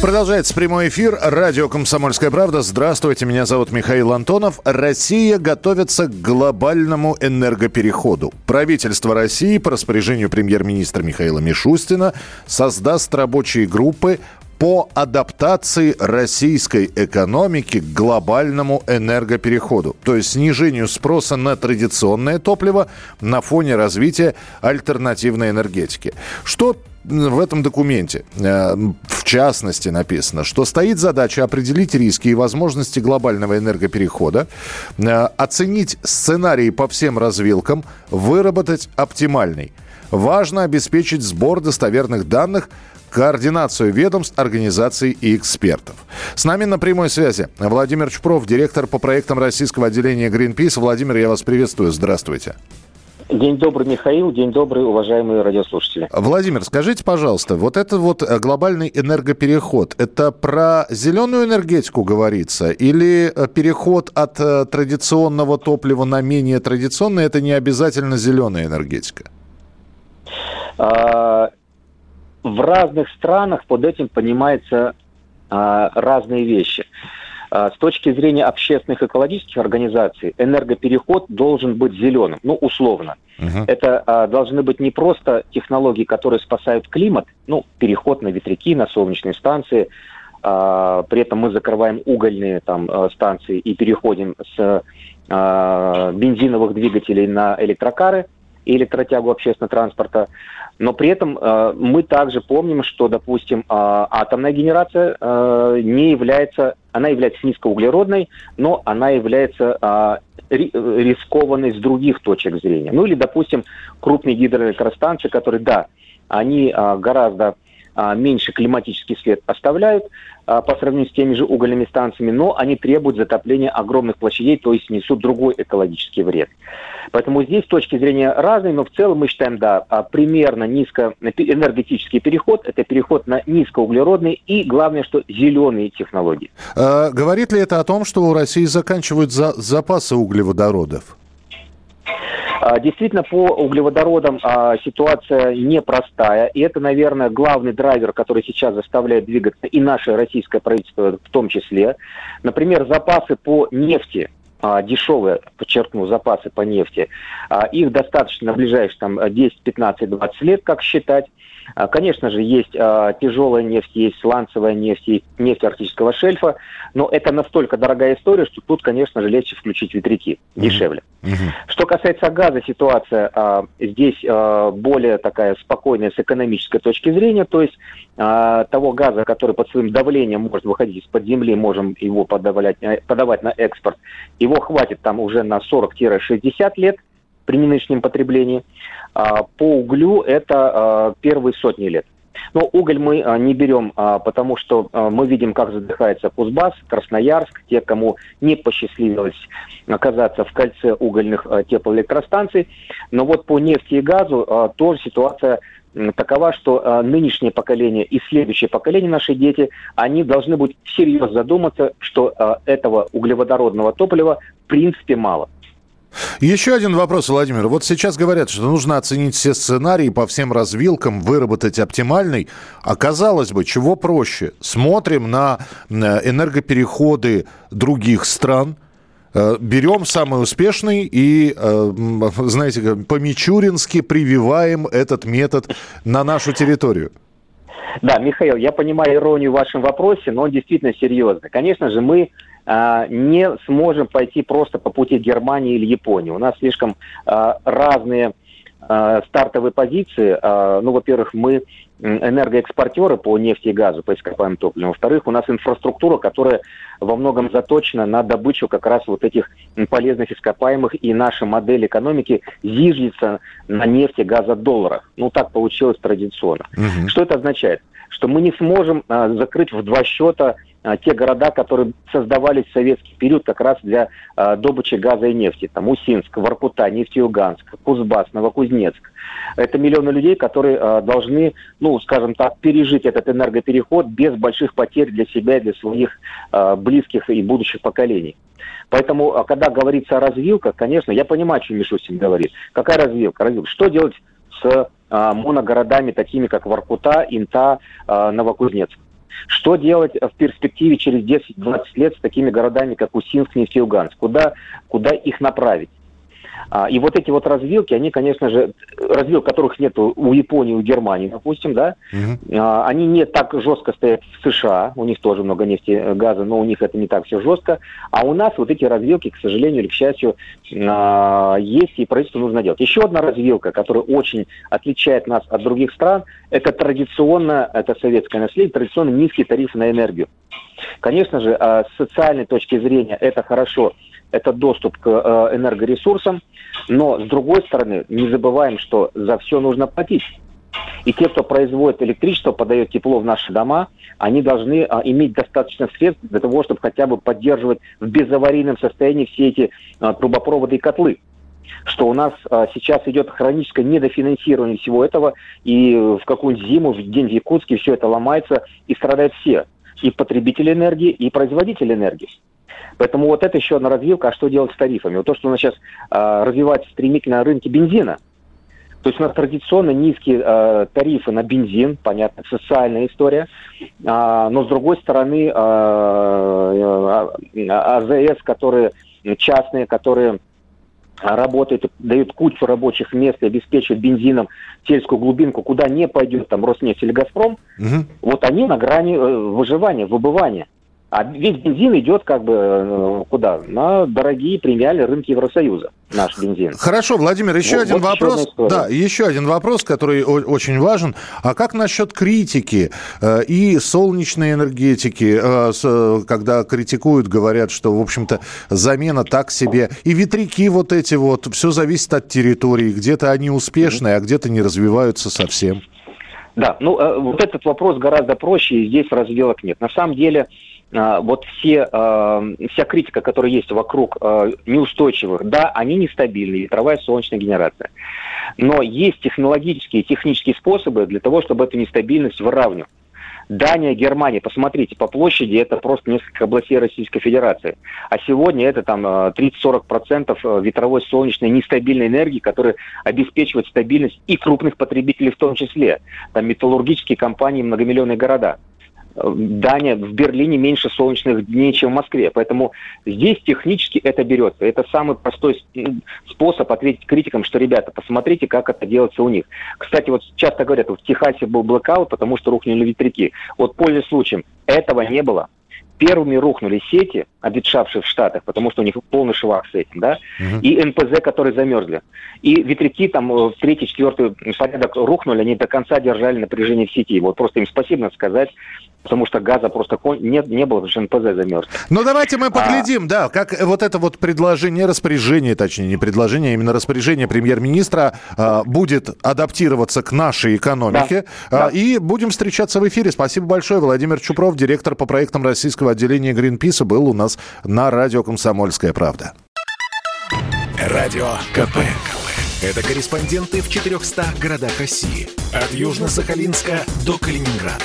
Продолжается прямой эфир. Радио «Комсомольская правда». Здравствуйте, меня зовут Михаил Антонов. Россия готовится к глобальному энергопереходу. Правительство России по распоряжению премьер-министра Михаила Мишустина создаст рабочие группы по адаптации российской экономики к глобальному энергопереходу, то есть снижению спроса на традиционное топливо на фоне развития альтернативной энергетики. Что в этом документе, э, в частности, написано, что стоит задача определить риски и возможности глобального энергоперехода, э, оценить сценарии по всем развилкам, выработать оптимальный. Важно обеспечить сбор достоверных данных, координацию ведомств, организаций и экспертов. С нами на прямой связи Владимир Чупров, директор по проектам российского отделения Greenpeace. Владимир, я вас приветствую. Здравствуйте. День добрый, Михаил. День добрый, уважаемые радиослушатели. Владимир, скажите, пожалуйста, вот это вот э, глобальный энергопереход, это про зеленую энергетику говорится или э, переход от э, традиционного топлива на менее традиционное, это не обязательно зеленая энергетика? А, в разных странах под этим понимаются а, разные вещи. А, с точки зрения общественных экологических организаций энергопереход должен быть зеленым, ну, условно. Uh-huh. Это а, должны быть не просто технологии, которые спасают климат, ну, переход на ветряки, на солнечные станции, а, при этом мы закрываем угольные там а, станции и переходим с а, бензиновых двигателей на электрокары и электротягу общественного транспорта. Но при этом э, мы также помним, что, допустим, э, атомная генерация э, не является, она является низкоуглеродной, но она является э, рискованной с других точек зрения. Ну или, допустим, крупные гидроэлектростанции, которые, да, они э, гораздо меньше климатический след оставляют а, по сравнению с теми же угольными станциями, но они требуют затопления огромных площадей, то есть несут другой экологический вред. Поэтому здесь точки зрения разные, но в целом мы считаем, да, а, примерно низко энергетический переход – это переход на низкоуглеродные и, главное, что зеленые технологии. А, говорит ли это о том, что у России заканчивают за запасы углеводородов? А, действительно, по углеводородам а, ситуация непростая, и это, наверное, главный драйвер, который сейчас заставляет двигаться и наше российское правительство в том числе. Например, запасы по нефти а, дешевые, подчеркну, запасы по нефти, их достаточно на ближайшие там, 10, 15, 20 лет, как считать. А, конечно же, есть а, тяжелая нефть, есть сланцевая нефть, есть нефть арктического шельфа, но это настолько дорогая история, что тут, конечно же, легче включить ветряки, дешевле. Mm-hmm. Что касается газа, ситуация а, здесь более такая спокойная с экономической точки зрения, то есть того газа, который под своим давлением может выходить из-под земли, можем его подавать, э, подавать на экспорт, его хватит там уже на 40-60 лет при нынешнем потреблении. А, по углю это а, первые сотни лет. Но уголь мы а, не берем, потому что мы видим, как задыхается Кузбасс, Красноярск, те, кому не посчастливилось оказаться в кольце угольных теплоэлектростанций. Но вот по нефти и газу тоже ситуация такова, что нынешнее поколение и следующее поколение, наши дети, они должны быть всерьез задуматься, что этого углеводородного топлива в принципе мало. Еще один вопрос, Владимир. Вот сейчас говорят, что нужно оценить все сценарии по всем развилкам, выработать оптимальный. А казалось бы, чего проще? Смотрим на энергопереходы других стран, э, берем самый успешный и, э, знаете, по-мичурински прививаем этот метод на нашу территорию. Да, Михаил, я понимаю иронию в вашем вопросе, но он действительно серьезный. Конечно же, мы не сможем пойти просто по пути Германии или Японии. У нас слишком а, разные а, стартовые позиции. Ну, во-первых, мы энергоэкспортеры по нефти и газу, по ископаемым топливам. Во-вторых, у нас инфраструктура, которая во многом заточена на добычу как раз вот этих полезных ископаемых, и наша модель экономики зиждется на нефти, газа, долларах. Ну, так получилось традиционно. Угу. Что это означает? Что мы не сможем а, закрыть в два счета а, те города, которые создавались в советский период как раз для а, добычи газа и нефти. Там Усинск, Воркута, Нефтеюганск, Кузбасс, Новокузнецк. Это миллионы людей, которые а, должны, ну, скажем так, пережить этот энергопереход без больших потерь для себя и для своих а, близких и будущих поколений. Поэтому, а, когда говорится о развилках, конечно, я понимаю, что Мишустин говорит. Какая развилка? развилка? Что делать с а, моногородами, такими как Воркута, Инта, а, Новокузнецк? Что делать в перспективе через 10-20 лет с такими городами, как Усинск, Нефтеюганск? Куда, куда их направить? А, и вот эти вот развилки, они, конечно же, развил, которых нет у Японии, у Германии, допустим, да, угу. они не так жестко стоят в США, у них тоже много нефти, э, газа, но у них это не так все жестко. А у нас вот эти развилки, к сожалению или к счастью, а, есть, и правительству нужно делать. Еще одна развилка, которая очень отличает нас от других стран, это традиционно, это советское наследие, традиционно низкие тарифы на энергию. Конечно же, с социальной точки зрения это хорошо, это доступ к э, энергоресурсам, но с другой стороны не забываем, что за все нужно платить. И те, кто производит электричество, подает тепло в наши дома, они должны а, иметь достаточно средств для того, чтобы хотя бы поддерживать в безаварийном состоянии все эти а, трубопроводы и котлы что у нас а, сейчас идет хроническое недофинансирование всего этого, и в какую-нибудь зиму, в день в Якутске все это ломается, и страдают все, и потребители энергии, и производители энергии. Поэтому вот это еще одна развилка, а что делать с тарифами? Вот то, что у нас сейчас э, развивается стремительно на рынке бензина, то есть у нас традиционно низкие э, тарифы на бензин, понятно, социальная история, э, но с другой стороны э, э, АЗС, которые частные, которые работают, дают кучу рабочих мест и обеспечивают бензином сельскую глубинку, куда не пойдет там Роснефть или Газпром, угу. вот они на грани э, выживания, выбывания. А весь бензин идет как бы э, куда? На дорогие премиальные рынки Евросоюза, наш бензин. Хорошо, Владимир, еще вот, один вот вопрос. Еще да, еще один вопрос, который очень важен. А как насчет критики э, и солнечной энергетики, э, когда критикуют, говорят, что, в общем-то, замена так себе. И ветряки вот эти вот, все зависит от территории. Где-то они успешные, а где-то не развиваются совсем. Да, ну вот этот вопрос гораздо проще, и здесь развилок нет. На самом деле вот все, а, вся критика, которая есть вокруг а, неустойчивых, да, они нестабильные, ветровая солнечная генерация. Но есть технологические технические способы для того, чтобы эту нестабильность выравнивать. Дания, Германия, посмотрите, по площади это просто несколько областей Российской Федерации. А сегодня это там 30-40% ветровой солнечной нестабильной энергии, которая обеспечивает стабильность и крупных потребителей в том числе. Там металлургические компании, многомиллионные города. Дания, в Берлине меньше солнечных дней, чем в Москве. Поэтому здесь технически это берется. Это самый простой способ ответить критикам, что, ребята, посмотрите, как это делается у них. Кстати, вот часто говорят, в Техасе был блокаут, потому что рухнули ветряки. Вот пользуясь случаем, этого не было первыми рухнули сети, обветшавшие в Штатах, потому что у них полный швах с этим, да, uh-huh. и НПЗ, которые замерзли. И ветряки там в третий, четвертый порядок рухнули, они до конца держали напряжение в сети. Вот просто им спасибо надо сказать, потому что газа просто нет, не было, потому что НПЗ замерз. Ну, давайте мы а поглядим, а... да, как вот это вот предложение, распоряжение, точнее, не предложение, а именно распоряжение премьер-министра а, будет адаптироваться к нашей экономике. Да, а, да. И будем встречаться в эфире. Спасибо большое. Владимир Чупров, директор по проектам российского отделения Гринписа, был у нас на радио «Комсомольская правда». Радио КП. Это корреспонденты в 400 городах России. От Южно-Сахалинска до Калининграда.